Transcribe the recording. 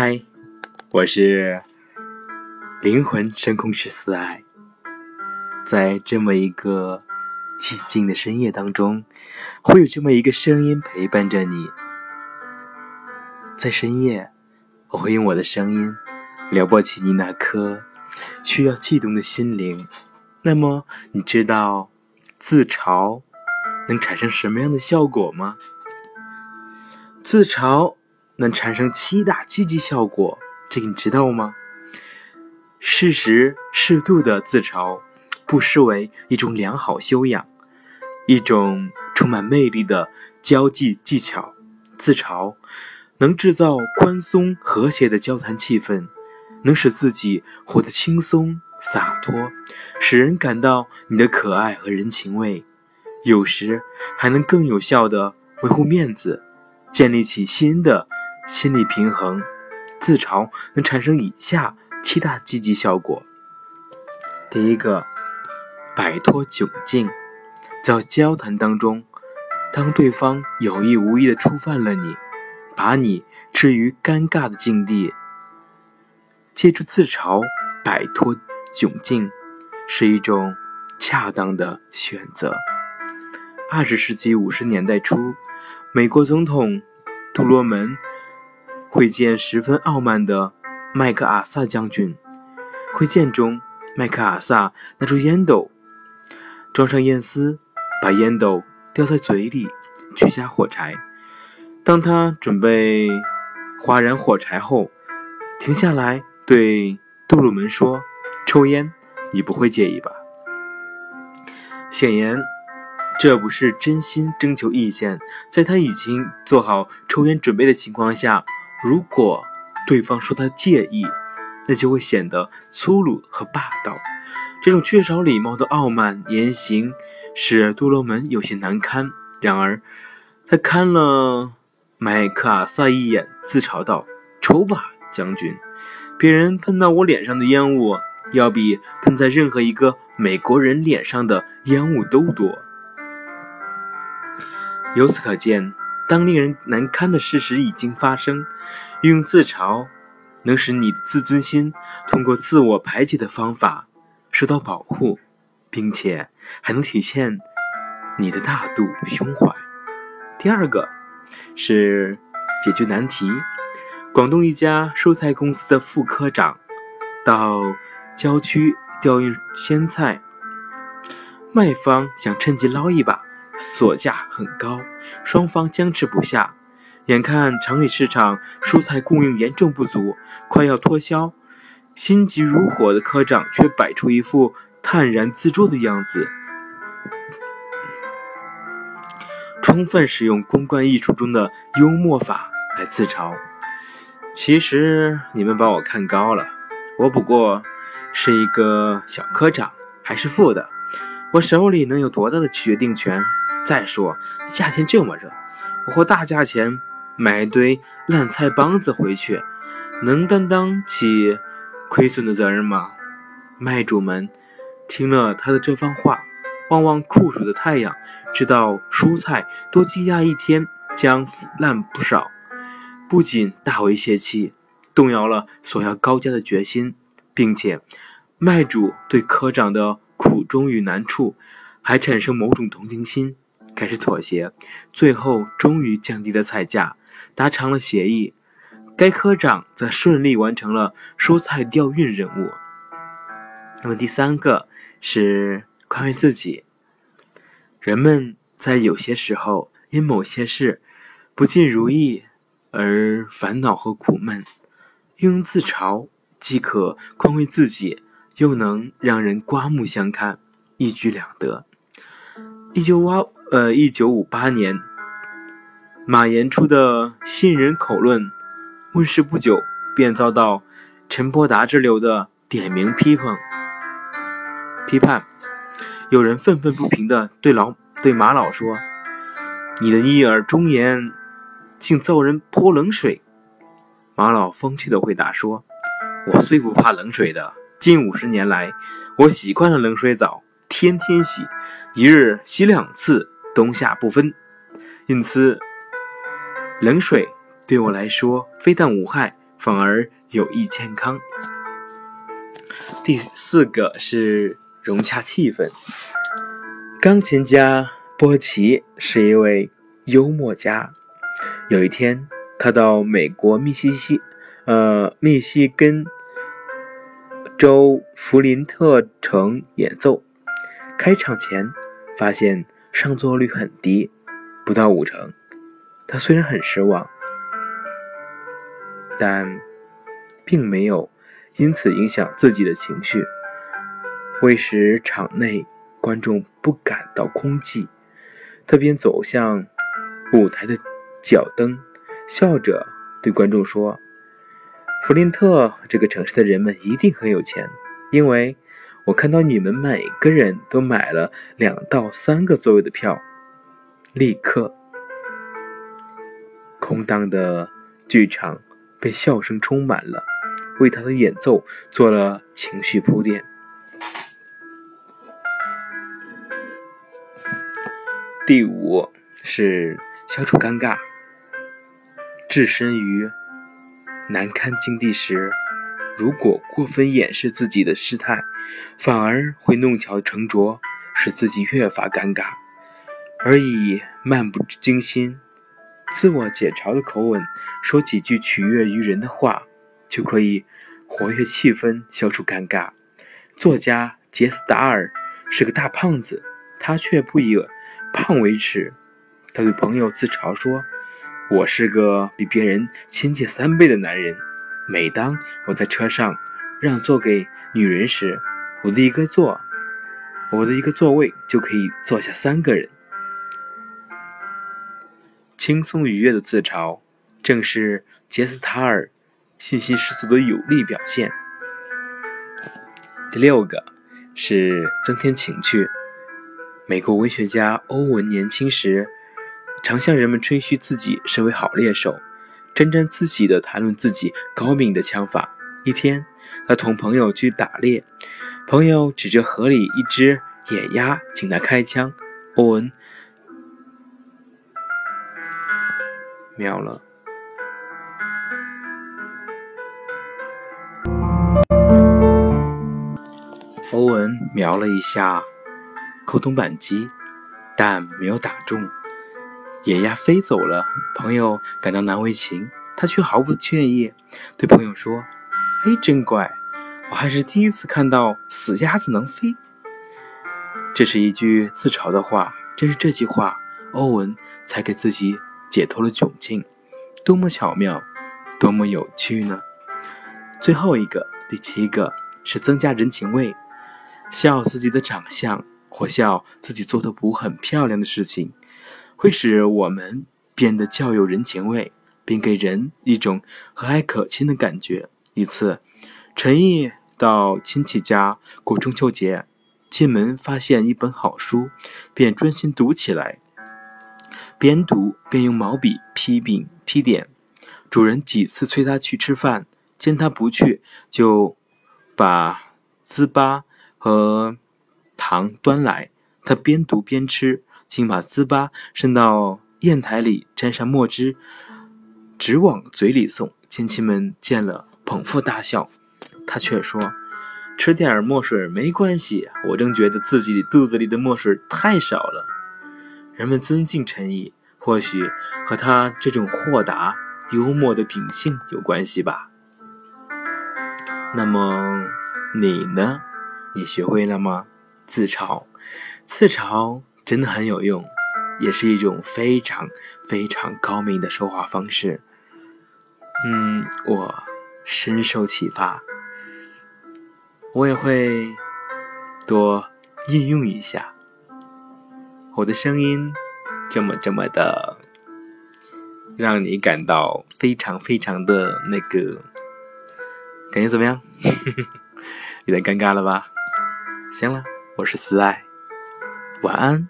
嗨，我是灵魂深空十四爱，在这么一个寂静的深夜当中，会有这么一个声音陪伴着你。在深夜，我会用我的声音撩拨起你那颗需要悸动的心灵。那么，你知道自嘲能产生什么样的效果吗？自嘲。能产生七大积极效果，这个你知道吗？适时适度的自嘲，不失为一种良好修养，一种充满魅力的交际技巧。自嘲能制造宽松和谐的交谈气氛，能使自己活得轻松洒脱，使人感到你的可爱和人情味。有时还能更有效的维护面子，建立起新的。心理平衡，自嘲能产生以下七大积极效果。第一个，摆脱窘境，在交谈当中，当对方有意无意的触犯了你，把你置于尴尬的境地，借助自嘲摆脱窘境，是一种恰当的选择。二十世纪五十年代初，美国总统杜罗门。会见十分傲慢的麦克阿萨将军。会见中，麦克阿萨拿出烟斗，装上烟丝，把烟斗叼在嘴里，取下火柴。当他准备划燃火柴后，停下来对杜鲁门说：“抽烟，你不会介意吧？”显然，这不是真心征求意见。在他已经做好抽烟准备的情况下。如果对方说他介意，那就会显得粗鲁和霸道。这种缺少礼貌的傲慢言行使杜罗门有些难堪。然而，他看了麦克阿瑟一眼，自嘲道：“抽吧，将军。别人喷到我脸上的烟雾，要比喷在任何一个美国人脸上的烟雾都多。”由此可见。当令人难堪的事实已经发生，运用自嘲能使你的自尊心通过自我排解的方法受到保护，并且还能体现你的大度胸怀。第二个是解决难题。广东一家蔬菜公司的副科长到郊区调运鲜菜，卖方想趁机捞一把。索价很高，双方僵持不下。眼看城里市场蔬菜供应严重不足，快要脱销，心急如火的科长却摆出一副泰然自若的样子，充分使用公关艺术中的幽默法来自嘲。其实你们把我看高了，我不过是一个小科长，还是副的，我手里能有多大的决定权？再说夏天这么热，我花大价钱买一堆烂菜帮子回去，能担当起亏损的责任吗？卖主们听了他的这番话，望望酷暑的太阳，知道蔬菜多积压一天将腐烂不少，不仅大为泄气，动摇了索要高价的决心，并且卖主对科长的苦衷与难处还产生某种同情心。开始妥协，最后终于降低了菜价，达成了协议。该科长则顺利完成了蔬菜调运任务。那么第三个是宽慰自己。人们在有些时候因某些事不尽如意而烦恼和苦闷，用自嘲既可宽慰自己，又能让人刮目相看，一举两得。一九五呃，一九五八年，马岩出的《新人口论》问世不久，便遭到陈伯达之流的点名批评批判。有人愤愤不平地对老对马老说：“你的逆耳忠言，竟遭人泼冷水。”马老风趣地回答说：“我最不怕冷水的，近五十年来，我习惯了冷水澡，天天洗，一日洗两次。”冬夏不分，因此冷水对我来说非但无害，反而有益健康。第四个是融洽气氛。钢琴家波奇是一位幽默家。有一天，他到美国密西西呃密西根州弗林特城演奏。开场前，发现上座率很低，不到五成。他虽然很失望，但并没有因此影响自己的情绪，为使场内观众不感到空寂，他便走向舞台的脚蹬，笑着对观众说：“弗林特这个城市的人们一定很有钱，因为……”我看到你们每个人都买了两到三个座位的票，立刻，空荡的剧场被笑声充满了，为他的演奏做了情绪铺垫。第五是消除尴尬，置身于难堪境地时。如果过分掩饰自己的失态，反而会弄巧成拙，使自己越发尴尬；而以漫不经心、自我解嘲的口吻说几句取悦于人的话，就可以活跃气氛，消除尴尬。作家杰斯达尔是个大胖子，他却不以胖为耻。他对朋友自嘲说：“我是个比别人亲切三倍的男人。”每当我在车上让座给女人时，我的一个座，我的一个座位就可以坐下三个人。轻松愉悦的自嘲，正是杰斯塔尔信心十足的有力表现。第六个是增添情趣。美国文学家欧文年轻时常向人们吹嘘自己是位好猎手。沾沾自喜地谈论自己高明的枪法。一天，他同朋友去打猎，朋友指着河里一只野鸭，请他开枪。欧文瞄了，欧文瞄了一下扣动扳机，但没有打中。野鸭飞走了，朋友感到难为情，他却毫不歉意，对朋友说：“哎，真怪，我还是第一次看到死鸭子能飞。”这是一句自嘲的话，正是这句话，欧文才给自己解脱了窘境，多么巧妙，多么有趣呢？最后一个，第七个是增加人情味，笑自己的长相，或笑自己做的不很漂亮的事情。会使我们变得较有人情味，并给人一种和蔼可亲的感觉。一次，陈毅到亲戚家过中秋节，进门发现一本好书，便专心读起来。边读边用毛笔批评批点。主人几次催他去吃饭，见他不去，就把糍粑和糖端来，他边读边吃。竟把糍粑伸到砚台里，沾上墨汁，直往嘴里送。亲戚们见了，捧腹大笑。他却说：“吃点墨水没关系，我正觉得自己肚子里的墨水太少了。”人们尊敬陈毅，或许和他这种豁达幽默的秉性有关系吧。那么你呢？你学会了吗？自嘲，自嘲。真的很有用，也是一种非常非常高明的说话方式。嗯，我深受启发，我也会多应用一下。我的声音这么这么的，让你感到非常非常的那个，感觉怎么样？有点尴尬了吧？行了，我是思爱，晚安。